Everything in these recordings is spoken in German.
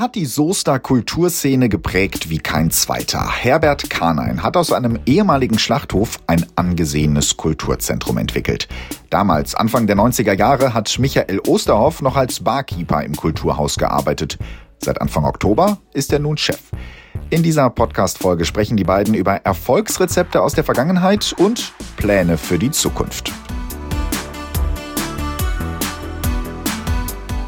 hat die Soester Kulturszene geprägt wie kein zweiter. Herbert Kahnein hat aus einem ehemaligen Schlachthof ein angesehenes Kulturzentrum entwickelt. Damals, Anfang der 90er Jahre, hat Michael Osterhoff noch als Barkeeper im Kulturhaus gearbeitet. Seit Anfang Oktober ist er nun Chef. In dieser Podcast-Folge sprechen die beiden über Erfolgsrezepte aus der Vergangenheit und Pläne für die Zukunft.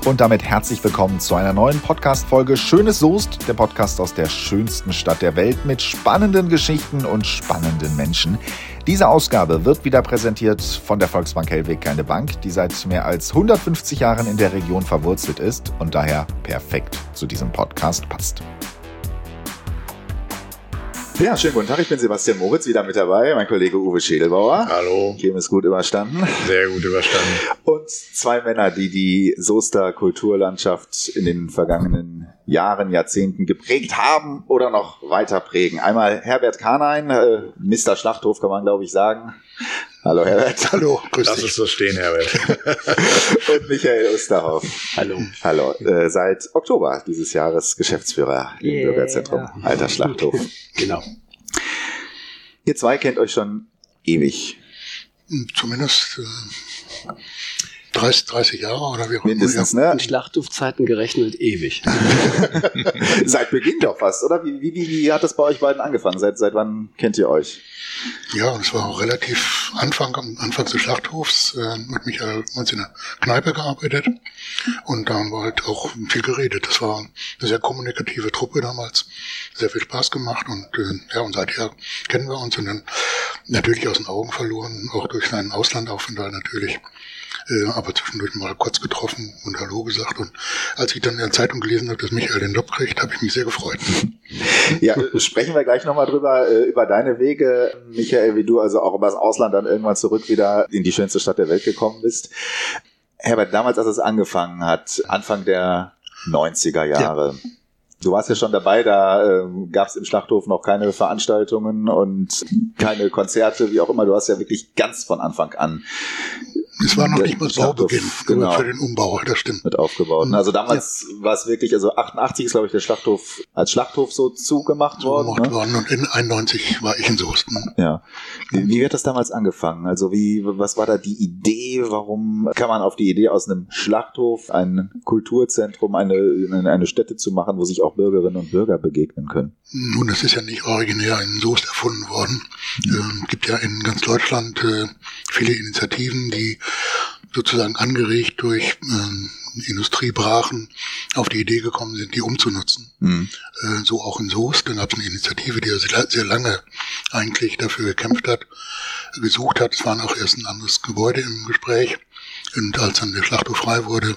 Und damit herzlich willkommen zu einer neuen Podcast-Folge Schönes Soest, der Podcast aus der schönsten Stadt der Welt mit spannenden Geschichten und spannenden Menschen. Diese Ausgabe wird wieder präsentiert von der Volksbank Hellweg keine Bank, die seit mehr als 150 Jahren in der Region verwurzelt ist und daher perfekt zu diesem Podcast passt. Ja, schönen guten Tag, ich bin Sebastian Moritz, wieder mit dabei, mein Kollege Uwe Schädelbauer. Hallo. Game ist gut überstanden. Sehr gut überstanden. Und zwei Männer, die die Soester Kulturlandschaft in den vergangenen Jahren, Jahrzehnten geprägt haben oder noch weiter prägen. Einmal Herbert Kahnein, äh, Mr. Schlachthof kann man glaube ich sagen. Hallo Herbert. Hallo, grüß Lass dich. es so stehen, Herbert. Und Michael Osterhoff. Hallo. Hallo. Äh, seit Oktober dieses Jahres Geschäftsführer im yeah. Bürgerzentrum Alter Schlachthof. genau. Ihr zwei kennt euch schon ewig. Hm, zumindest äh, 30, 30 Jahre oder wie auch immer. Mindestens, ne? In Schlachthofzeiten gerechnet ewig. seit Beginn doch fast, oder? Wie, wie, wie hat das bei euch beiden angefangen? Seit, seit wann kennt ihr euch? Ja, und es war auch relativ Anfang, am Anfang des Schlachthofs, äh, mit Michael uns in der Kneipe gearbeitet. Und da haben wir halt auch viel geredet. Das war eine sehr kommunikative Truppe damals. Sehr viel Spaß gemacht und äh, ja, und seither kennen wir uns und dann natürlich aus den Augen verloren, auch durch seinen Auslandaufenthalt natürlich äh, aber zwischendurch mal kurz getroffen und Hallo gesagt. Und als ich dann in der Zeitung gelesen habe, dass Michael den Job kriegt, habe ich mich sehr gefreut. Ja, sprechen wir gleich nochmal drüber, äh, über deine Wege, Michael, wie du also auch übers Ausland dann irgendwann zurück wieder in die schönste Stadt der Welt gekommen bist. Herbert, damals, als es angefangen hat, Anfang der 90er Jahre, ja. Du warst ja schon dabei, da ähm, gab es im Schlachthof noch keine Veranstaltungen und keine Konzerte, wie auch immer. Du hast ja wirklich ganz von Anfang an es war noch nicht mal Baubeginn genau. für den Umbau, das stimmt. Mit aufgebaut. Mhm. Also damals ja. war es wirklich, also 88 ist glaube ich der Schlachthof als Schlachthof so zugemacht worden. Zugemacht ne? worden und in 91 war ich in Soest. Ja. Wie, wie wird das damals angefangen? Also wie, was war da die Idee? Warum kann man auf die Idee aus einem Schlachthof ein Kulturzentrum, eine, eine Stätte zu machen, wo sich auch Bürgerinnen und Bürger begegnen können? Nun, das ist ja nicht originär in Soest erfunden worden. Es mhm. äh, gibt ja in ganz Deutschland äh, viele Initiativen, die sozusagen angeregt durch ähm, Industriebrachen auf die Idee gekommen sind, die umzunutzen. Mhm. Äh, so auch in Soest. Dann gab es eine Initiative, die sehr, sehr lange eigentlich dafür gekämpft hat, gesucht hat. Es war auch erst ein anderes Gebäude im Gespräch. Und als dann der Schlachthof frei wurde,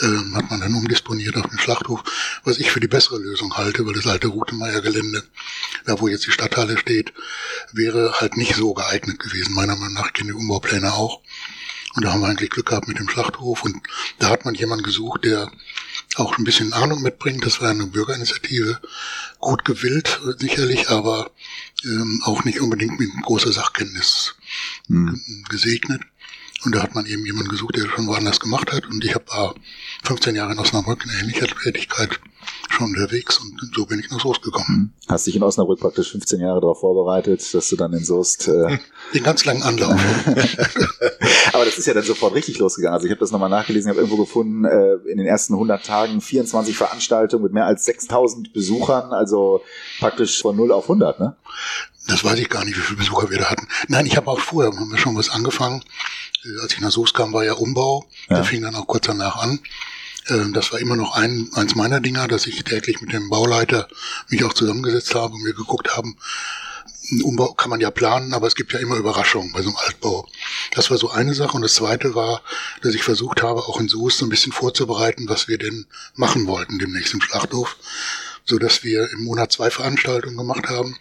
äh, hat man dann umdisponiert auf den Schlachthof, was ich für die bessere Lösung halte, weil das alte Rutemeyer-Gelände, da wo jetzt die Stadthalle steht, wäre halt nicht so geeignet gewesen. Meiner Meinung nach kennen die Umbaupläne auch. Und da haben wir eigentlich Glück gehabt mit dem Schlachthof. Und da hat man jemanden gesucht, der auch ein bisschen Ahnung mitbringt. Das war eine Bürgerinitiative. Gut gewillt, sicherlich, aber ähm, auch nicht unbedingt mit großer Sachkenntnis hm. gesegnet. Und da hat man eben jemanden gesucht, der schon woanders gemacht hat. Und ich habe 15 Jahre in Osnabrück in ähnlicher Tätigkeit schon unterwegs und so bin ich nach Soest gekommen. Hm. Hast dich in Osnabrück praktisch 15 Jahre darauf vorbereitet, dass du dann in Soest... Äh Den ganz langen Anlauf. Aber das ist ja dann sofort richtig losgegangen. Also ich habe das nochmal nachgelesen, ich habe irgendwo gefunden, äh, in den ersten 100 Tagen 24 Veranstaltungen mit mehr als 6000 Besuchern, also praktisch von 0 auf 100, ne? Das weiß ich gar nicht, wie viele Besucher wir da hatten. Nein, ich habe auch vorher, haben wir schon was angefangen. Als ich nach Soest kam, war ja Umbau. Ja. Der fing dann auch kurz danach an. Ähm, das war immer noch ein, eins meiner Dinger, dass ich täglich mit dem Bauleiter mich auch zusammengesetzt habe und wir geguckt haben, einen Umbau kann man ja planen, aber es gibt ja immer Überraschungen bei so einem Altbau. Das war so eine Sache. Und das zweite war, dass ich versucht habe, auch in Soest so ein bisschen vorzubereiten, was wir denn machen wollten demnächst im Schlachthof so dass wir im Monat zwei Veranstaltungen gemacht haben.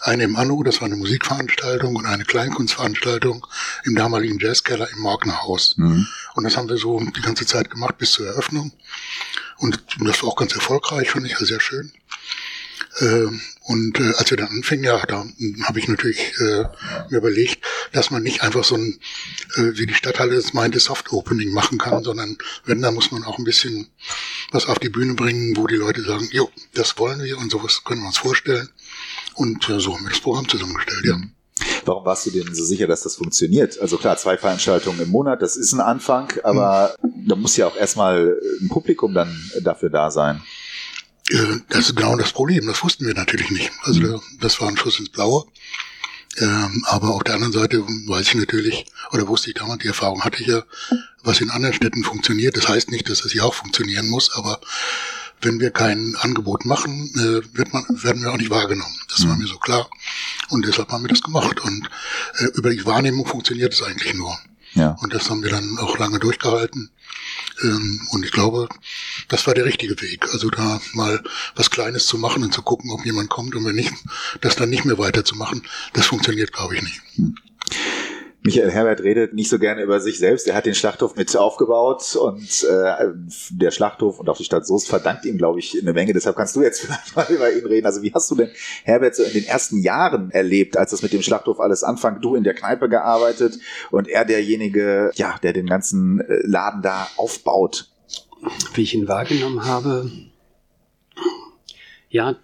Eine im Anno, das war eine Musikveranstaltung und eine Kleinkunstveranstaltung im damaligen Jazzkeller im Morgnerhaus. Mhm. Und das haben wir so die ganze Zeit gemacht bis zur Eröffnung. Und das war auch ganz erfolgreich, fand ich ja sehr schön. Ähm, und äh, als wir dann anfingen, ja, da habe ich natürlich äh, mir überlegt, dass man nicht einfach so ein, äh, wie die Stadthalle es meinte, Soft-Opening machen kann, sondern wenn, da muss man auch ein bisschen was auf die Bühne bringen, wo die Leute sagen, jo, das wollen wir und sowas können wir uns vorstellen. Und äh, so haben wir das Programm zusammengestellt, ja. Warum warst du denn so sicher, dass das funktioniert? Also klar, zwei Veranstaltungen im Monat, das ist ein Anfang, aber mhm. da muss ja auch erstmal ein Publikum dann dafür da sein. Das ist genau das Problem, das wussten wir natürlich nicht. Also mhm. das war ein Schuss ins Blaue. Ähm, aber auf der anderen Seite weiß ich natürlich, oder wusste ich damals, die Erfahrung hatte ich ja, was in anderen Städten funktioniert. Das heißt nicht, dass es hier auch funktionieren muss, aber wenn wir kein Angebot machen, äh, wird man, werden wir auch nicht wahrgenommen. Das war mhm. mir so klar. Und deshalb haben wir das gemacht. Und äh, über die Wahrnehmung funktioniert es eigentlich nur. Ja. Und das haben wir dann auch lange durchgehalten. Ähm, und ich glaube, das war der richtige Weg. Also da mal was Kleines zu machen und zu gucken, ob jemand kommt und wenn nicht, das dann nicht mehr weiterzumachen, das funktioniert, glaube ich, nicht. Michael Herbert redet nicht so gerne über sich selbst. Er hat den Schlachthof mit aufgebaut und äh, der Schlachthof und auch die Stadt Soest verdankt ihm, glaube ich, eine Menge. Deshalb kannst du jetzt vielleicht mal über ihn reden. Also wie hast du denn Herbert so in den ersten Jahren erlebt, als das mit dem Schlachthof alles anfängt? Du in der Kneipe gearbeitet und er derjenige, ja, der den ganzen äh, Laden da aufbaut. Wie ich ihn wahrgenommen habe, ja,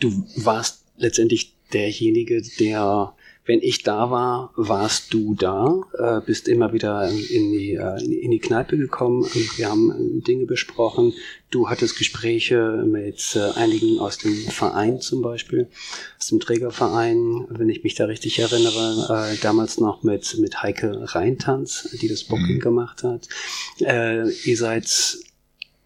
du warst letztendlich derjenige, der wenn ich da war, warst du da, äh, bist immer wieder in die, äh, in die Kneipe gekommen. Wir haben äh, Dinge besprochen. Du hattest Gespräche mit äh, einigen aus dem Verein zum Beispiel, aus dem Trägerverein, wenn ich mich da richtig erinnere, äh, damals noch mit, mit Heike Reintanz, die das Booking mhm. gemacht hat. Äh, ihr seid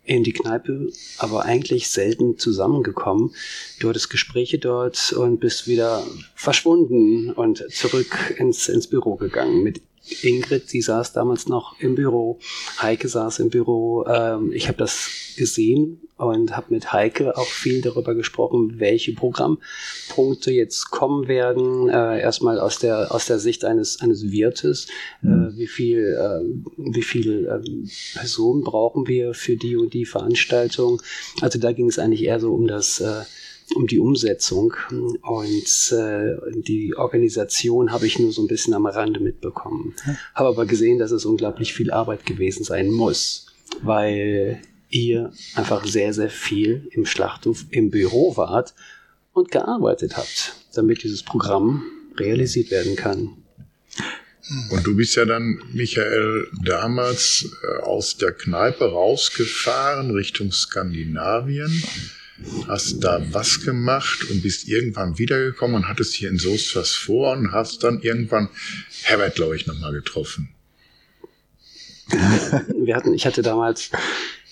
in die Kneipe, aber eigentlich selten zusammengekommen. Du hattest Gespräche dort und bist wieder verschwunden und zurück ins, ins Büro gegangen mit Ingrid, sie saß damals noch im Büro, Heike saß im Büro. Ähm, ich habe das gesehen und habe mit Heike auch viel darüber gesprochen, welche Programmpunkte jetzt kommen werden. Äh, erstmal aus der aus der Sicht eines eines Wirtes, äh, wie viel äh, wie viel ähm, Personen brauchen wir für die und die Veranstaltung. Also da ging es eigentlich eher so um das äh, um die Umsetzung und äh, die Organisation habe ich nur so ein bisschen am Rande mitbekommen. Habe aber gesehen, dass es unglaublich viel Arbeit gewesen sein muss, weil ihr einfach sehr, sehr viel im Schlachthof im Büro wart und gearbeitet habt, damit dieses Programm realisiert werden kann. Und du bist ja dann, Michael, damals äh, aus der Kneipe rausgefahren Richtung Skandinavien hast da was gemacht und bist irgendwann wiedergekommen und hattest hier in Soest was vor und hast dann irgendwann Herbert, glaube ich, nochmal getroffen. Wir hatten, ich hatte damals,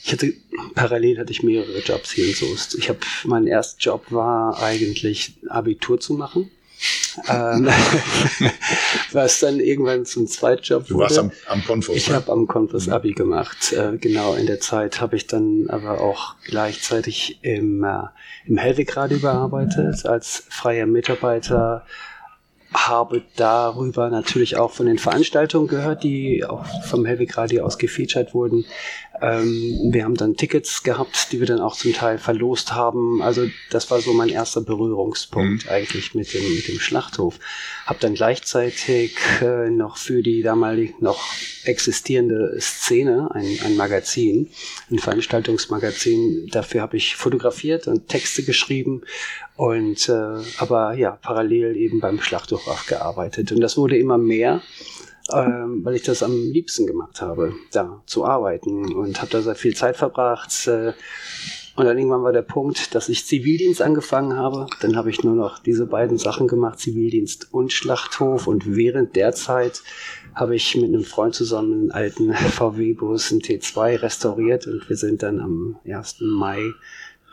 ich hatte, parallel hatte ich mehrere Jobs hier in Soest. Ich habe, mein erster Job war eigentlich Abitur zu machen ähm, was dann irgendwann zum Zweitjob Du warst am, am Konfus. Ich ne? habe am Konfus Abi gemacht. Äh, genau, in der Zeit habe ich dann aber auch gleichzeitig im, äh, im Hellwegradio gearbeitet als freier Mitarbeiter habe darüber natürlich auch von den Veranstaltungen gehört, die auch vom Hellweg Radio aus gefeatured wurden. Ähm, wir haben dann Tickets gehabt, die wir dann auch zum Teil verlost haben. Also das war so mein erster Berührungspunkt mhm. eigentlich mit dem, mit dem Schlachthof. Hab dann gleichzeitig äh, noch für die damalig noch existierende Szene ein, ein Magazin, ein Veranstaltungsmagazin. Dafür habe ich fotografiert und Texte geschrieben und äh, aber ja parallel eben beim Schlachthof auch gearbeitet. Und das wurde immer mehr ähm, weil ich das am liebsten gemacht habe, da zu arbeiten und habe da sehr viel Zeit verbracht. Äh, und dann irgendwann war der Punkt, dass ich Zivildienst angefangen habe. Dann habe ich nur noch diese beiden Sachen gemacht, Zivildienst und Schlachthof. Und während der Zeit habe ich mit einem Freund zusammen einen alten VW-Bus, einen T2, restauriert. Und wir sind dann am 1. Mai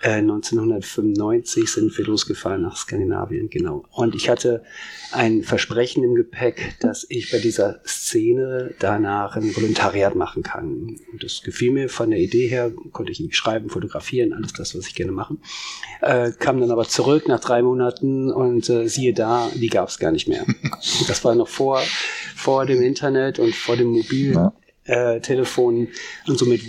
1995 äh, sind wir losgefahren nach Skandinavien, genau. Und ich hatte ein Versprechen im Gepäck, dass ich bei dieser Szene danach ein Volontariat machen kann. Und das gefiel mir von der Idee her, konnte ich schreiben, fotografieren, alles das, was ich gerne mache. Äh, kam dann aber zurück nach drei Monaten und äh, siehe da, die gab es gar nicht mehr. Das war noch vor, vor dem Internet und vor dem Mobiltelefon. Äh, und somit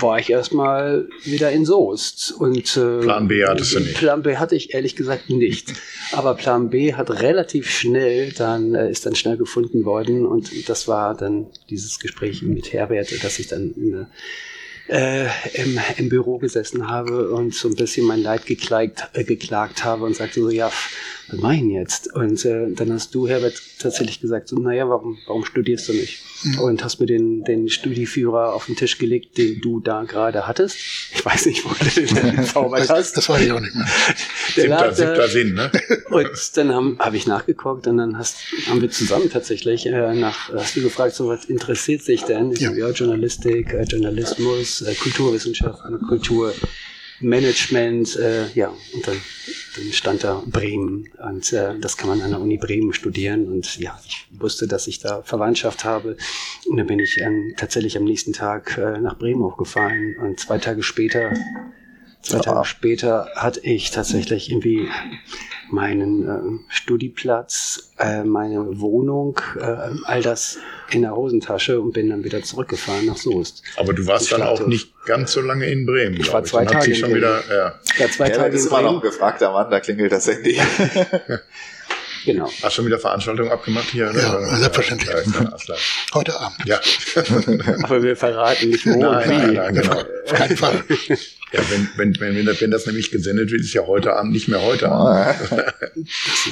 war ich erstmal wieder in Soest. Und, äh, Plan B hattest du nicht. Plan B hatte ich ehrlich gesagt nicht. Aber Plan B hat relativ schnell dann, äh, ist dann schnell gefunden worden. Und das war dann dieses Gespräch mit Herbert, dass ich dann in äh, im, im Büro gesessen habe und so ein bisschen mein Leid geklagt, äh, geklagt habe und sagte so, ja, was mache ich denn jetzt? Und äh, dann hast du, Herbert, tatsächlich gesagt, so, naja, warum, warum studierst du nicht? Mhm. Und hast mir den, den Studieführer auf den Tisch gelegt, den du da gerade hattest. Ich weiß nicht, wo du den gezaubert hast. Das weiß ich auch nicht mehr. siebter, siebter Sinn, ne? Und dann habe hab ich nachgeguckt und dann hast, haben wir zusammen tatsächlich äh, nach, hast du gefragt, so was interessiert sich denn? Ich ja. so, ja, Journalistik, äh, Journalismus, äh, Kulturwissenschaften, Kultur. Management, äh, ja, und dann, dann stand da Bremen. Und äh, das kann man an der Uni Bremen studieren. Und ja, ich wusste, dass ich da Verwandtschaft habe. Und dann bin ich ähm, tatsächlich am nächsten Tag äh, nach Bremen hochgefahren und zwei Tage später Zwei Tage später hatte ich tatsächlich irgendwie meinen äh, Studieplatz, äh, meine Wohnung, äh, all das in der Hosentasche und bin dann wieder zurückgefahren nach Soest. Aber du warst dann auch nicht ganz so lange in Bremen. Ich war zwei ich. Tage in schon Wieder, ja. Ich war zwei ja, Tage ist in Bremen. immer noch ein gefragter Mann, da klingelt das Handy. Genau. Hast du schon wieder Veranstaltungen abgemacht hier? Ne? Ja, selbstverständlich. Ja, Heute Abend. Ja. Aber wir verraten nicht wo nein, und wie. Nein, nein, genau. Auf keinen Fall. Ja, wenn, wenn, wenn, wenn, das nämlich gesendet wird, ist ja heute Abend nicht mehr heute Abend.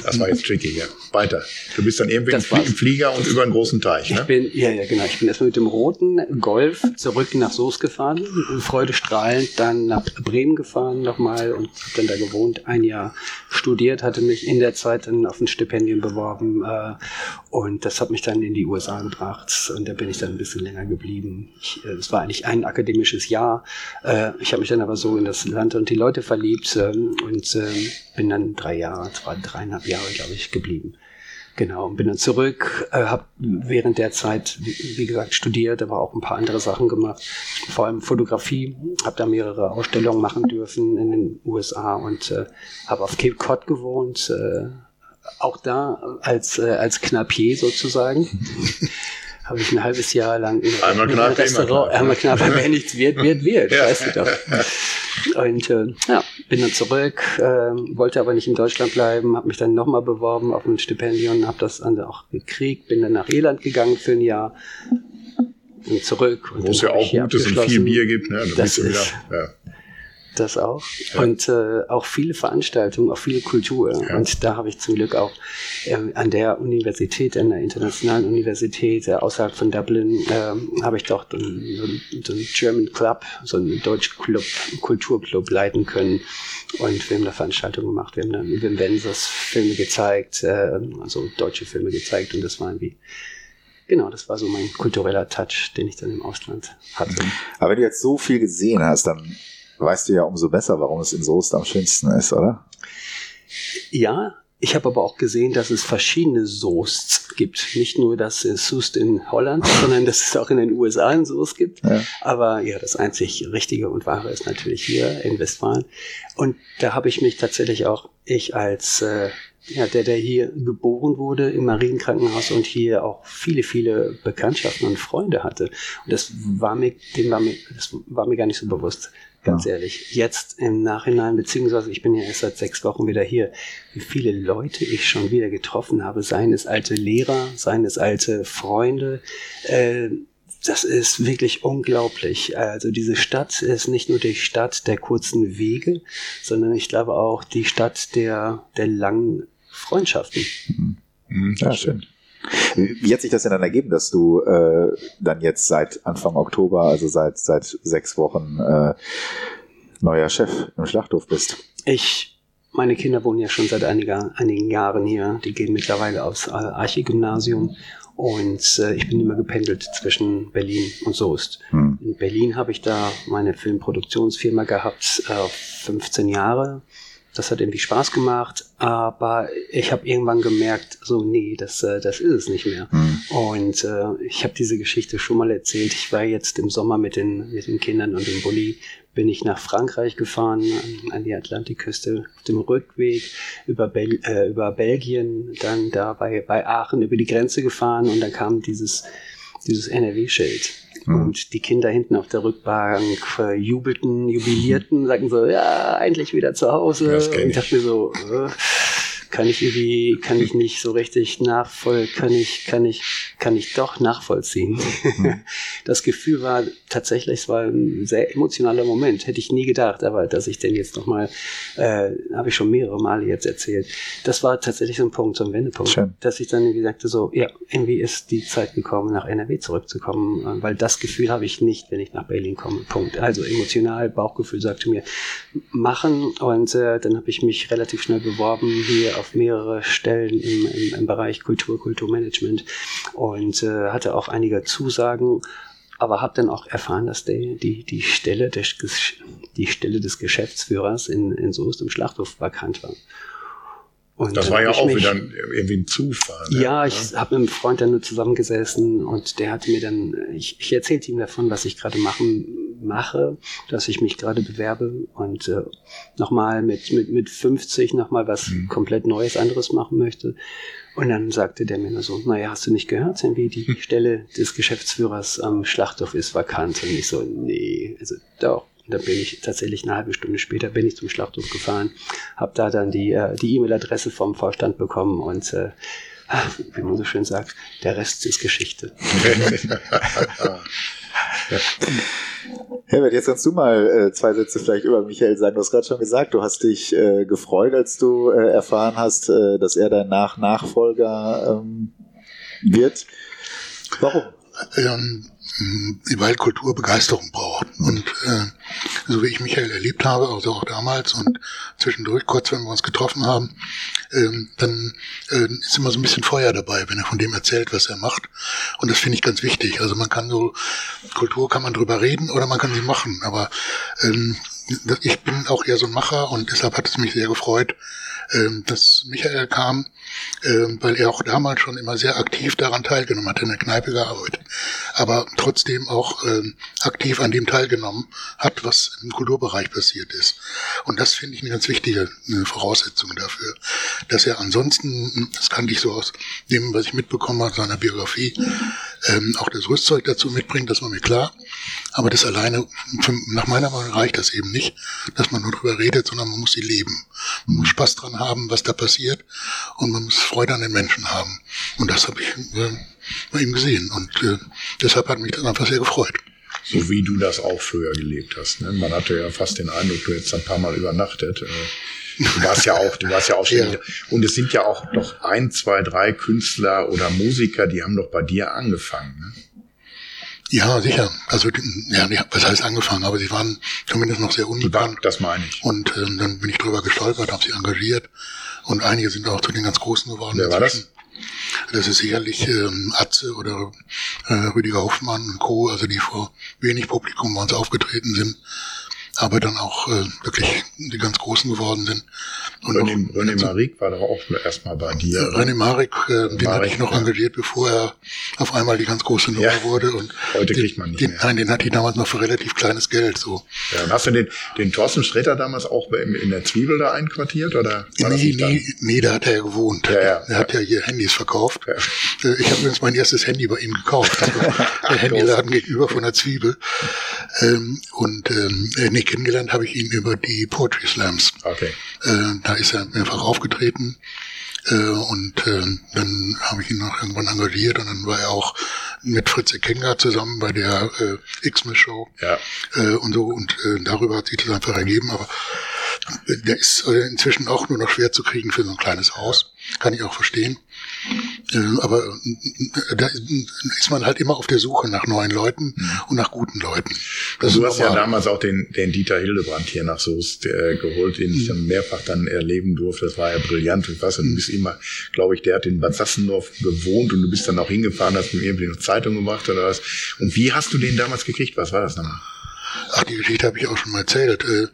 das war jetzt tricky, ja. Weiter. Du bist dann irgendwie im Flieger und über einen großen Teich, ne? Ich bin, ja, ja, genau. Ich bin erstmal mit dem roten Golf zurück nach Soos gefahren, freudestrahlend, dann nach Bremen gefahren nochmal und dann da gewohnt, ein Jahr studiert, hatte mich in der Zeit dann auf ein Stipendium beworben äh, und das hat mich dann in die USA gebracht und da bin ich dann ein bisschen länger geblieben. Es war eigentlich ein akademisches Jahr. Äh, ich habe mich dann aber so in das Land und die Leute verliebt ähm, und ähm, bin dann drei Jahre, zwei, dreieinhalb Jahre, glaube ich, geblieben. Genau, bin dann zurück, äh, habe während der Zeit, wie, wie, gesagt, studiert, aber auch ein paar andere Sachen gemacht, vor allem Fotografie, habe da mehrere Ausstellungen machen dürfen in den USA und äh, habe auf Cape Cod gewohnt, äh, auch da als, äh, als Knapier sozusagen. habe ich ein halbes Jahr lang in einmal knapp, Restaurant, einmal knapp, wenn nichts wird, wird, wird, ja. weißt du doch. Und äh, ja, bin dann zurück, äh, wollte aber nicht in Deutschland bleiben, habe mich dann nochmal beworben auf ein Stipendium, habe das dann auch gekriegt, bin dann nach Irland gegangen für ein Jahr, bin zurück. Wo es ja auch gut ist und viel Bier gibt, ne? Das ist, wieder, ja. Das auch. Ja. Und äh, auch viele Veranstaltungen, auch viele Kultur. Ja. Und da habe ich zum Glück auch äh, an der Universität, an der internationalen Universität äh, außerhalb von Dublin, äh, habe ich doch so, so einen German Club, so einen Deutsch-Club, Kulturclub leiten können. Und wir haben da Veranstaltungen gemacht. Wir haben dann Wim Wenders Filme gezeigt, äh, also deutsche Filme gezeigt. Und das war irgendwie genau, das war so mein kultureller Touch, den ich dann im Ausland hatte. Aber wenn du jetzt so viel gesehen hast, dann weißt du ja umso besser, warum es in Soest am schönsten ist, oder? Ja, ich habe aber auch gesehen, dass es verschiedene Soasts gibt. Nicht nur das Soest in Holland, sondern dass es auch in den USA ein Soest gibt. Ja. Aber ja, das einzig Richtige und Wahre ist natürlich hier in Westfalen. Und da habe ich mich tatsächlich auch, ich als äh, ja, der, der hier geboren wurde im Marienkrankenhaus und hier auch viele, viele Bekanntschaften und Freunde hatte. Und das war mir, dem war mir, das war mir gar nicht so bewusst ganz ja. ehrlich. Jetzt im Nachhinein, beziehungsweise ich bin ja erst seit sechs Wochen wieder hier, wie viele Leute ich schon wieder getroffen habe, seien es alte Lehrer, seien es alte Freunde, äh, das ist wirklich unglaublich. Also diese Stadt ist nicht nur die Stadt der kurzen Wege, sondern ich glaube auch die Stadt der, der langen Freundschaften. Mhm. Ja, schön. Wie hat sich das denn dann ergeben, dass du äh, dann jetzt seit Anfang Oktober, also seit, seit sechs Wochen, äh, neuer Chef im Schlachthof bist? Ich, meine Kinder wohnen ja schon seit einiger, einigen Jahren hier. Die gehen mittlerweile aufs Archigymnasium und äh, ich bin immer gependelt zwischen Berlin und Soest. Hm. In Berlin habe ich da meine Filmproduktionsfirma gehabt, äh, 15 Jahre das hat irgendwie Spaß gemacht, aber ich habe irgendwann gemerkt, so nee, das, äh, das ist es nicht mehr. Mhm. Und äh, ich habe diese Geschichte schon mal erzählt. Ich war jetzt im Sommer mit den, mit den Kindern und dem Bulli, bin ich nach Frankreich gefahren, an, an die Atlantikküste, auf dem Rückweg über, Bel äh, über Belgien, dann da bei, bei Aachen über die Grenze gefahren und dann kam dieses, dieses NRW-Schild. Mhm. Und die Kinder hinten auf der Rückbank jubelten, jubilierten, sagten so, ja, endlich wieder zu Hause. Und ich dachte mir so, äh, kann ich irgendwie, kann ich nicht so richtig nachvoll, kann ich, kann ich, kann ich doch nachvollziehen. Mhm. Das Gefühl war tatsächlich, es war ein sehr emotionaler Moment. Hätte ich nie gedacht, aber dass ich den jetzt nochmal, äh, habe ich schon mehrere Male jetzt erzählt. Das war tatsächlich so ein Punkt, so ein Wendepunkt, Schön. dass ich dann irgendwie sagte so, ja, irgendwie ist die Zeit gekommen, nach NRW zurückzukommen, weil das Gefühl habe ich nicht, wenn ich nach Berlin komme. Punkt. Also emotional, Bauchgefühl sagte mir, machen und äh, dann habe ich mich relativ schnell beworben hier auf mehrere Stellen im, im, im Bereich Kultur, Kulturmanagement und äh, hatte auch einige Zusagen, aber habe dann auch erfahren, dass die, die, die, Stelle des, die Stelle des Geschäftsführers in, in Soest im Schlachthof vakant war. Und das war ja auch mich, wieder irgendwie ein Zufall. Ne? Ja, ich habe mit einem Freund dann nur zusammengesessen und der hatte mir dann, ich, ich erzählte ihm davon, was ich gerade machen mache, dass ich mich gerade bewerbe und äh, nochmal mit, mit, mit 50 nochmal was mhm. komplett Neues, anderes machen möchte. Und dann sagte der mir nur so, naja, hast du nicht gehört, wie die. Stelle des Geschäftsführers am Schlachthof ist vakant? Und ich so, nee, also doch. Und dann bin ich tatsächlich eine halbe Stunde später bin ich zum Schlachthof gefahren, habe da dann die äh, die E-Mail-Adresse vom Vorstand bekommen und äh, wie man so schön sagt, der Rest ist Geschichte. Herbert, jetzt kannst du mal äh, zwei Sätze vielleicht über Michael sagen. Du hast gerade schon gesagt, du hast dich äh, gefreut, als du äh, erfahren hast, äh, dass er dein Nach Nachfolger ähm, wird. Warum? Ähm, weil Kultur Begeisterung braucht. Und äh, so wie ich Michael erlebt habe, also auch damals und zwischendurch, kurz wenn wir uns getroffen haben, ähm, dann äh, ist immer so ein bisschen Feuer dabei, wenn er von dem erzählt, was er macht. Und das finde ich ganz wichtig. Also man kann so, Kultur kann man drüber reden oder man kann sie machen. Aber ähm, ich bin auch eher so ein Macher und deshalb hat es mich sehr gefreut, ähm, dass Michael kam, weil er auch damals schon immer sehr aktiv daran teilgenommen hat, in der Kneipe gearbeitet, aber trotzdem auch ähm, aktiv an dem teilgenommen hat, was im Kulturbereich passiert ist. Und das finde ich eine ganz wichtige äh, Voraussetzung dafür, dass er ansonsten, das kannte ich so aus dem, was ich mitbekommen habe, seiner Biografie, auch das Rüstzeug dazu mitbringt, das war mir klar. Aber das alleine, nach meiner Meinung reicht das eben nicht, dass man nur drüber redet, sondern man muss sie leben. Man muss Spaß dran haben, was da passiert und man muss Freude an den Menschen haben. Und das habe ich äh, bei ihm gesehen und äh, deshalb hat mich das einfach sehr gefreut. So wie du das auch früher gelebt hast. Ne? Man hatte ja fast den Eindruck, du hättest ein paar Mal übernachtet. Äh, du warst ja auch, du warst ja auch schon. Ja. Und es sind ja auch noch ein, zwei, drei Künstler oder Musiker, die haben doch bei dir angefangen. Ne? Ja, sicher. Also ja, was heißt angefangen, aber sie waren zumindest noch sehr unbekannt. Das meine ich. Und ähm, dann bin ich drüber gestolpert, habe sie engagiert und einige sind auch zu den ganz Großen geworden. Wer war das? Das ist sicherlich ähm, Atze oder äh, Rüdiger Hoffmann und Co., also die vor wenig Publikum bei uns aufgetreten sind aber dann auch äh, wirklich die ganz Großen geworden sind. Und René, auch, René Marik war doch auch erstmal bei dir. Äh, René Marik, äh, den hatte ich noch ja. engagiert, bevor er auf einmal die ganz große Nummer ja. wurde. Und Heute kriegt man nicht den, mehr. Nein, den hatte ich damals noch für relativ kleines Geld. So. Ja, und hast du den, den Thorsten Sträter damals auch in, in der Zwiebel da einquartiert? Oder war nee, nee, nee, da hat er ja gewohnt. Ja, ja, er hat ja hier Handys verkauft. Äh, ich habe übrigens mein erstes Handy bei ihm gekauft. der Handyladen gegenüber von der Zwiebel. Ähm, und ähm, nee, kennengelernt habe ich ihn über die Poetry Slams. Okay. Äh, da ist er mehrfach aufgetreten. Äh, und äh, dann habe ich ihn noch irgendwann engagiert und dann war er auch mit Fritze Kenga zusammen bei der äh, X-Miss-Show ja. äh, und so und äh, darüber hat sich das einfach ergeben, aber der ist äh, inzwischen auch nur noch schwer zu kriegen für so ein kleines Haus, kann ich auch verstehen. Äh, aber äh, da ist man halt immer auf der Suche nach neuen Leuten mhm. und nach guten Leuten. Das du hast ja damals auch den, den Dieter Hildebrand hier nach Soest äh, geholt, den ich mhm. dann mehrfach dann erleben durfte. Das war ja brillant. Und was, und du bist immer, glaube ich, der hat in Bad Sassendorf gewohnt und du bist dann auch hingefahren, hast mir irgendwie eine Zeitung gemacht oder was. Und wie hast du den damals gekriegt? Was war das nochmal? Ach, die Geschichte habe ich auch schon mal erzählt. Ähm,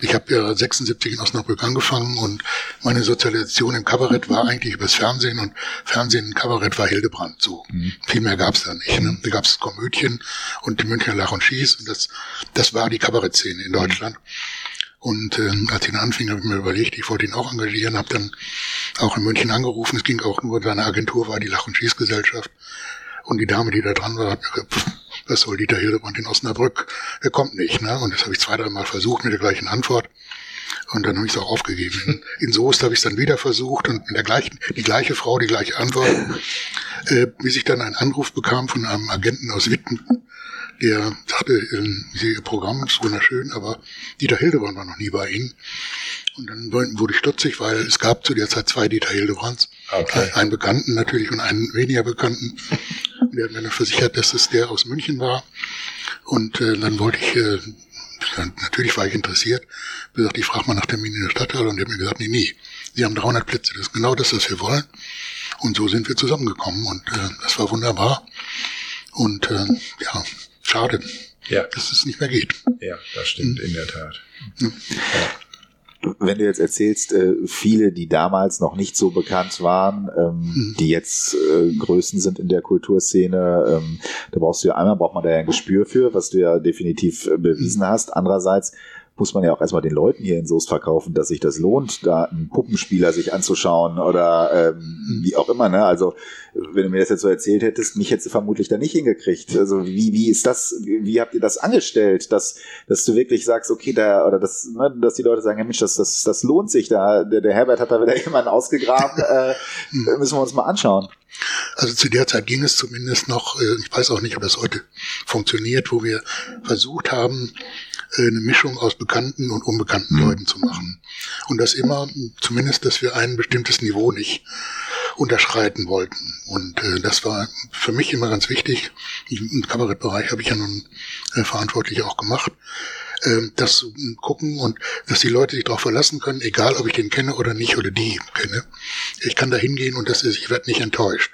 ich habe ja 76 in Osnabrück angefangen und meine Sozialisation im Kabarett war eigentlich übers Fernsehen und Fernsehen und Kabarett war Hildebrand so. Mhm. Viel mehr gab's da nicht. Ne? Da gab's Komödien und die Münchner Lach und Schieß und das, das war die Kabarettszene in Deutschland. Mhm. Und äh, als ich ihn anfing, habe ich mir überlegt, ich wollte ihn auch engagieren, habe dann auch in München angerufen. Es ging auch nur, seine Agentur war die Lach- und Schießgesellschaft. Und die Dame, die da dran war, hat mir was soll Dieter Hildebrand in Osnabrück? Der kommt nicht. Ne? Und das habe ich zwei, dreimal versucht mit der gleichen Antwort. Und dann habe ich es auch aufgegeben. In, Soest habe ich es dann wieder versucht und in der gleichen, die gleiche Frau, die gleiche Antwort, äh, bis ich dann einen Anruf bekam von einem Agenten aus Witten, der sagte, äh, Ihr Programm ist wunderschön, aber Dieter Hildebrand war noch nie bei Ihnen. Und dann wurde ich stutzig, weil es gab zu der Zeit zwei Dieter Hildebrands. Okay. Einen Bekannten natürlich und einen weniger Bekannten. Und der hat mir dann versichert, dass es der aus München war. Und äh, dann wollte ich, äh, natürlich war ich interessiert, gesagt, ich frage mal nach Termin in der Stadthalle und der hat mir gesagt, nee, nee, Sie haben 300 Plätze, das ist genau das, was wir wollen. Und so sind wir zusammengekommen und äh, das war wunderbar. Und äh, ja, schade, ja. dass es nicht mehr geht. Ja, das stimmt mhm. in der Tat. Ja. Wenn du jetzt erzählst, äh, viele, die damals noch nicht so bekannt waren, ähm, mhm. die jetzt äh, Größen sind in der Kulturszene, ähm, da brauchst du ja einmal, braucht man da ja ein Gespür für, was du ja definitiv äh, bewiesen hast. Andererseits muss man ja auch erstmal den Leuten hier in Soest verkaufen, dass sich das lohnt, da einen Puppenspieler sich anzuschauen oder ähm, wie auch immer. Ne? Also wenn du mir das jetzt so erzählt hättest, mich hättest du vermutlich da nicht hingekriegt. Also wie, wie ist das, wie habt ihr das angestellt, dass, dass du wirklich sagst, okay, da, oder das, ne, dass die Leute sagen, ja Mensch, das, das, das lohnt sich da. Der, der Herbert hat da wieder jemanden ausgegraben, äh, müssen wir uns mal anschauen. Also zu der Zeit ging es zumindest noch, äh, ich weiß auch nicht, ob das heute funktioniert, wo wir versucht haben, äh, eine Mischung aus bekannten und unbekannten mhm. Leuten zu machen. Und das immer, zumindest, dass wir ein bestimmtes Niveau nicht unterschreiten wollten. Und äh, das war für mich immer ganz wichtig. Im Kabarettbereich habe ich ja nun äh, verantwortlich auch gemacht äh, das zu gucken und dass die Leute sich darauf verlassen können, egal ob ich den kenne oder nicht oder die kenne. Ich kann da hingehen und das ist, ich werde nicht enttäuscht.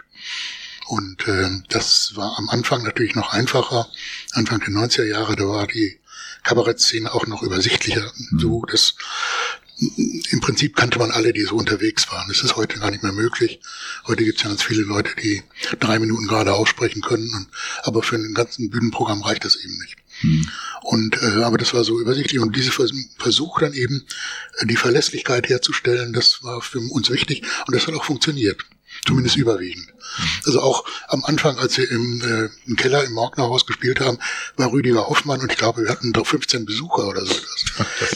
Und äh, das war am Anfang natürlich noch einfacher. Anfang der 90er Jahre, da war die Kabarettszene auch noch übersichtlicher. Mhm. So, das im Prinzip kannte man alle, die so unterwegs waren. Das ist heute gar nicht mehr möglich. Heute gibt es ja ganz viele Leute, die drei Minuten gerade aussprechen können, und, aber für ein ganzen Bühnenprogramm reicht das eben nicht. Mhm. Und äh, aber das war so übersichtlich und diese Versuch dann eben äh, die Verlässlichkeit herzustellen, das war für uns wichtig und das hat auch funktioniert zumindest überwiegend. Also auch am Anfang, als wir im, äh, im Keller im Morgnerhaus gespielt haben, war Rüdiger Hoffmann und ich glaube, wir hatten doch 15 Besucher oder so.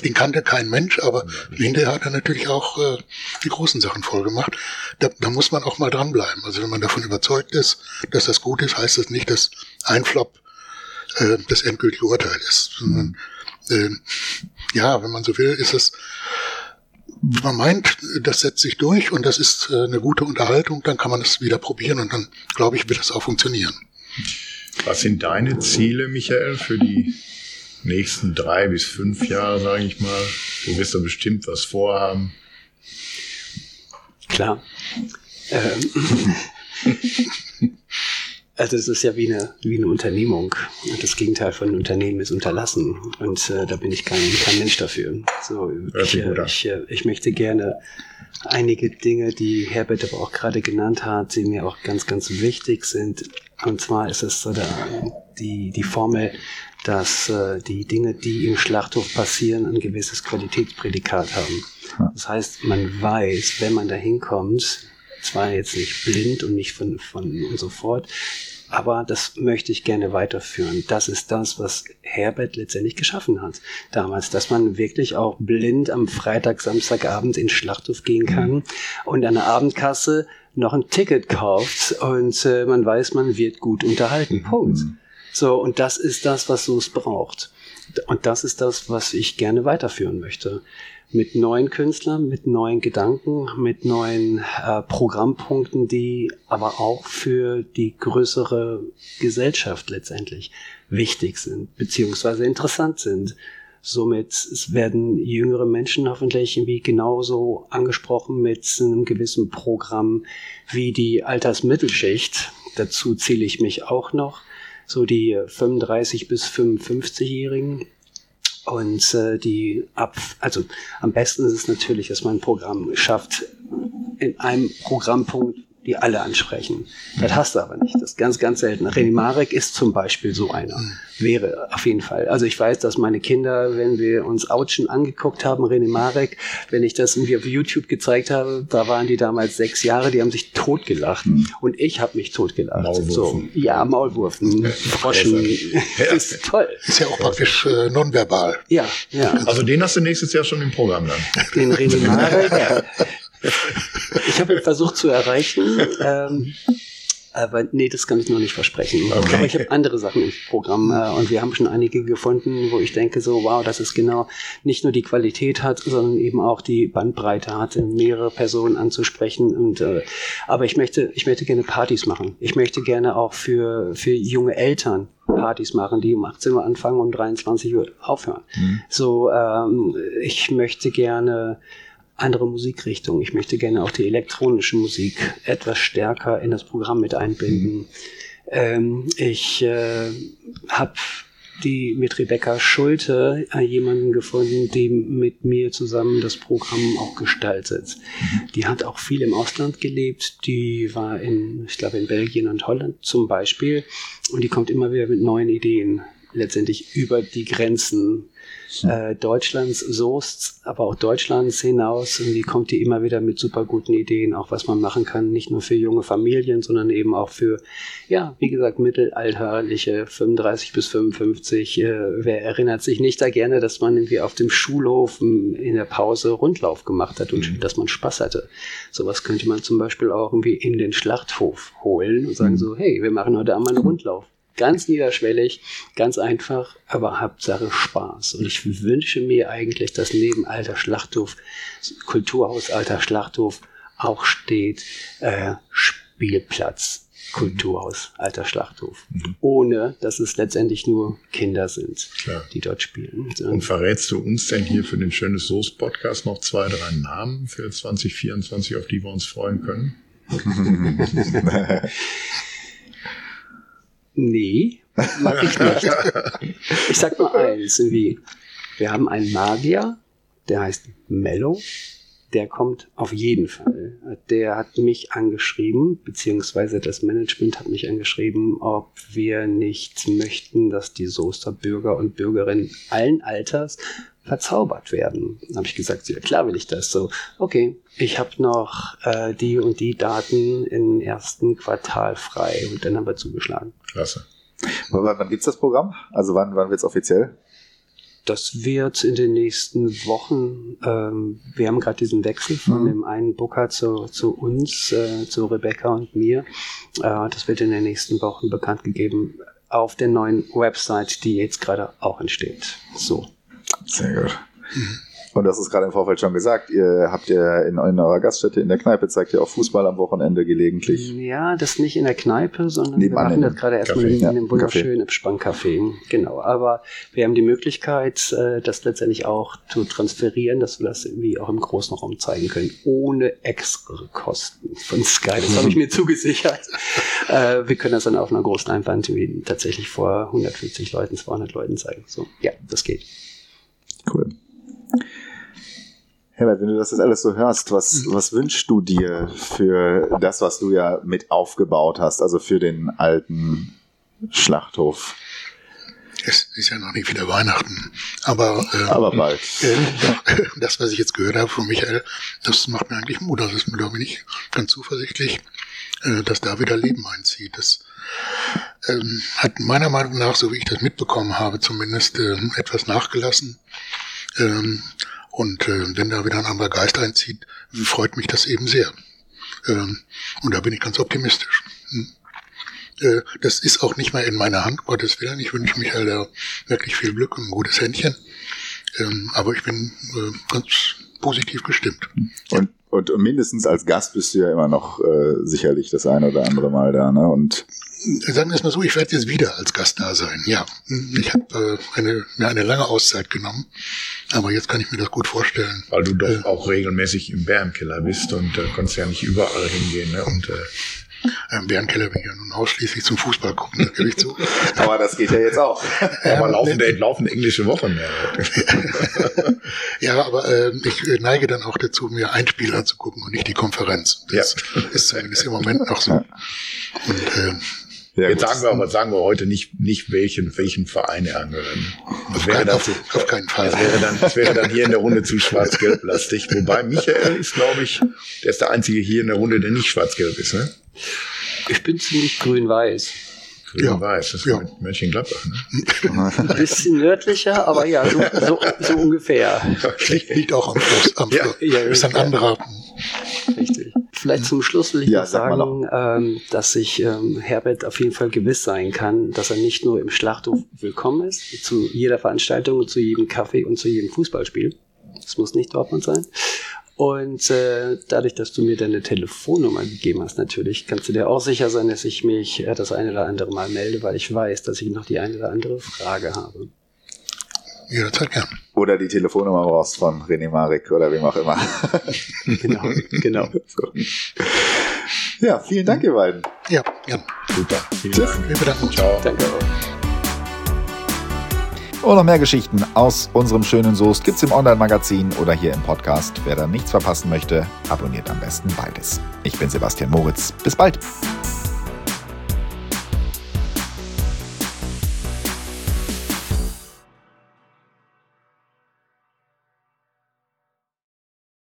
Den kannte kein Mensch, aber hinterher hat er natürlich auch äh, die großen Sachen voll gemacht. Da, da muss man auch mal dranbleiben. Also wenn man davon überzeugt ist, dass das gut ist, heißt das nicht, dass ein Flop äh, das endgültige Urteil ist. Sondern, äh, ja, wenn man so will, ist es man meint, das setzt sich durch und das ist äh, eine gute Unterhaltung, dann kann man es wieder probieren und dann, glaube ich, wird das auch funktionieren. Was sind deine Ziele, Michael, für die nächsten drei bis fünf Jahre, sage ich mal? Du wirst da bestimmt was vorhaben. Klar. Ähm. Also es ist ja wie eine, wie eine Unternehmung. Das Gegenteil von Unternehmen ist unterlassen. Und äh, da bin ich kein, kein Mensch dafür. So, ich, äh, ich, äh, ich möchte gerne einige Dinge, die Herbert aber auch gerade genannt hat, die mir auch ganz, ganz wichtig sind. Und zwar ist es so der, die, die Formel, dass äh, die Dinge, die im Schlachthof passieren, ein gewisses Qualitätsprädikat haben. Das heißt, man weiß, wenn man da hinkommt, zwar jetzt nicht blind und nicht von, von und so fort, aber das möchte ich gerne weiterführen. Das ist das, was Herbert letztendlich geschaffen hat damals, dass man wirklich auch blind am Freitag, Samstagabend in Schlachthof gehen kann mhm. und an der Abendkasse noch ein Ticket kauft und äh, man weiß, man wird gut unterhalten. Mhm. Punkt. So, und das ist das, was so es braucht. Und das ist das, was ich gerne weiterführen möchte mit neuen Künstlern, mit neuen Gedanken, mit neuen äh, Programmpunkten, die aber auch für die größere Gesellschaft letztendlich wichtig sind, beziehungsweise interessant sind. Somit werden jüngere Menschen hoffentlich irgendwie genauso angesprochen mit einem gewissen Programm wie die Altersmittelschicht. Dazu zähle ich mich auch noch. So die 35 bis 55-Jährigen, und äh, die ab, also am besten ist es natürlich, dass man ein Programm schafft, in einem Programmpunkt die alle ansprechen. Das hast du aber nicht. Das ist ganz, ganz selten. René Marek ist zum Beispiel so einer. Wäre auf jeden Fall. Also ich weiß, dass meine Kinder, wenn wir uns Autschen angeguckt haben, René Marek, wenn ich das irgendwie auf YouTube gezeigt habe, da waren die damals sechs Jahre, die haben sich totgelacht. Mhm. Und ich habe mich totgelacht. Maulwurfen. So, ja, Maulwurfen, Froschen. das ist toll. Ist ja auch praktisch äh, nonverbal. Ja, ja. Also den hast du nächstes Jahr schon im Programm dann. Den René Marek. ich habe ihn versucht zu erreichen. Ähm, aber nee, das kann ich noch nicht versprechen. Okay. Aber ich habe andere Sachen im Programm äh, und wir haben schon einige gefunden, wo ich denke so, wow, dass es genau nicht nur die Qualität hat, sondern eben auch die Bandbreite hat, mehrere Personen anzusprechen. Und äh, aber ich möchte, ich möchte gerne Partys machen. Ich möchte gerne auch für für junge Eltern Partys machen, die um 18 Uhr anfangen und um 23 Uhr aufhören. Mhm. So, ähm, ich möchte gerne andere Musikrichtungen. Ich möchte gerne auch die elektronische Musik etwas stärker in das Programm mit einbinden. Ähm, ich äh, habe die mit Rebecca Schulte äh, jemanden gefunden, die mit mir zusammen das Programm auch gestaltet. Die hat auch viel im Ausland gelebt. Die war in, ich glaube, in Belgien und Holland zum Beispiel. Und die kommt immer wieder mit neuen Ideen letztendlich über die Grenzen äh, Deutschlands Soest, aber auch Deutschlands hinaus. Und die kommt die immer wieder mit super guten Ideen, auch was man machen kann, nicht nur für junge Familien, sondern eben auch für, ja, wie gesagt, mittelalterliche 35 bis 55. Äh, wer erinnert sich nicht da gerne, dass man irgendwie auf dem Schulhof in der Pause Rundlauf gemacht hat und mhm. dass man Spaß hatte. Sowas könnte man zum Beispiel auch irgendwie in den Schlachthof holen und sagen mhm. so, hey, wir machen heute einmal einen Rundlauf ganz niederschwellig, ganz einfach, aber Hauptsache Spaß. Und ich wünsche mir eigentlich, dass neben Alter Schlachthof, Kulturhaus Alter Schlachthof auch steht äh, Spielplatz. Kulturhaus, alter Schlachthof. Mhm. Ohne, dass es letztendlich nur Kinder sind, Klar. die dort spielen. Und verrätst du uns denn hier für den Schönes Soße Podcast noch zwei, drei Namen für 2024, auf die wir uns freuen können? Nee, mag ich nicht. Ich sag nur eins, wie, wir haben einen Magier, der heißt Mellow, der kommt auf jeden Fall. Der hat mich angeschrieben, beziehungsweise das Management hat mich angeschrieben, ob wir nicht möchten, dass die Soester Bürger und Bürgerinnen allen Alters verzaubert werden. Dann habe ich gesagt, ja klar will ich das. So, okay, ich habe noch äh, die und die Daten im ersten Quartal frei und dann haben wir zugeschlagen. Klasse. Wann, wann gibt's das Programm? Also wann, wann wird's offiziell? Das wird in den nächsten Wochen, ähm, wir haben gerade diesen Wechsel von mhm. dem einen Booker zu, zu uns, äh, zu Rebecca und mir. Äh, das wird in den nächsten Wochen bekannt gegeben auf der neuen Website, die jetzt gerade auch entsteht. So. Sehr gut. Und das ist gerade im Vorfeld schon gesagt, ihr habt ja in, in, eurer Gaststätte in der Kneipe, zeigt ihr auch Fußball am Wochenende gelegentlich. Ja, das nicht in der Kneipe, sondern Nebenan wir machen das gerade erstmal in, ja, dem wunderschönen Spangcafé. Genau, aber wir haben die Möglichkeit, äh, das letztendlich auch zu transferieren, dass wir das irgendwie auch im großen Raum zeigen können, ohne extra Kosten von Sky. Das habe ich mir zugesichert. Äh, wir können das dann auf einer großen Leinwand tatsächlich vor 150 Leuten, 200 Leuten zeigen. So, ja, das geht. Cool. Herbert, wenn du das jetzt alles so hörst, was, was wünschst du dir für das, was du ja mit aufgebaut hast, also für den alten Schlachthof? Es ist ja noch nicht wieder Weihnachten, aber, äh, aber bald. Äh, das, was ich jetzt gehört habe von Michael, das macht mir eigentlich Mut. Das ist mir, glaube ich, nicht ganz zuversichtlich, äh, dass da wieder Leben einzieht. Das ähm, hat meiner Meinung nach, so wie ich das mitbekommen habe, zumindest äh, etwas nachgelassen. Ähm, und äh, wenn da wieder ein anderer Geist einzieht, freut mich das eben sehr. Ähm, und da bin ich ganz optimistisch. Hm. Äh, das ist auch nicht mehr in meiner Hand, Gottes Willen. Ich wünsche Michael da wirklich viel Glück und ein gutes Händchen. Ähm, aber ich bin äh, ganz positiv gestimmt. Und, und mindestens als Gast bist du ja immer noch äh, sicherlich das eine oder andere Mal da, ne? Und sagen wir es mal so, ich werde jetzt wieder als Gast da sein. Ja, ich habe äh, eine, mir eine lange Auszeit genommen, aber jetzt kann ich mir das gut vorstellen. Weil du doch äh, auch regelmäßig im Bärenkeller bist und äh, konntest ja nicht überall hingehen. Ne? Und äh, Ähm, Bärenkeller will ich ja nun ausschließlich zum Fußball gucken, das gebe ich zu. Aber das geht ja jetzt auch. Aber laufen, der laufen englische Wochen mehr. ja, aber äh, ich äh, neige dann auch dazu, mir ein Spiel anzugucken und nicht die Konferenz. Das ja. ist zumindest im Moment noch so. Und äh, ja, Jetzt sagen wir aber, sagen wir heute nicht, nicht welchen, welchen Verein er angehören. Das wäre dann, auf, auf, keinen Fall. Das wäre dann, das wäre dann hier in der Runde zu schwarz-gelb-lastig. Wobei Michael ist, glaube ich, der ist der einzige hier in der Runde, der nicht schwarz-gelb ist, ne? Ich bin ziemlich grün-weiß. Grün-Weiß, das ist ja. Mönchengladbach, ne? Ein bisschen nördlicher, aber ja, so, so, so ungefähr. Liegt auch am Fluss. Am Fluss. Ja, ja, ist ein anderer. Richtig. Vielleicht zum Schluss will ich ja, noch sagen, ähm, dass sich ähm, Herbert auf jeden Fall gewiss sein kann, dass er nicht nur im Schlachthof willkommen ist, zu jeder Veranstaltung und zu jedem Kaffee und zu jedem Fußballspiel. Das muss nicht Dortmund sein. Und äh, dadurch, dass du mir deine Telefonnummer gegeben hast, natürlich, kannst du dir auch sicher sein, dass ich mich äh, das eine oder andere Mal melde, weil ich weiß, dass ich noch die eine oder andere Frage habe. Jederzeit gern. Oder die Telefonnummer brauchst von René Marek oder wem auch immer. genau, genau. So. Ja, vielen Dank, ihr beiden. Ja, gern. Super. Vielen Tschüss. Dank. Wir bedanken. Ciao. Danke auch. Und noch mehr Geschichten aus unserem schönen Soest gibt's im Online-Magazin oder hier im Podcast. Wer da nichts verpassen möchte, abonniert am besten beides. Ich bin Sebastian Moritz. Bis bald.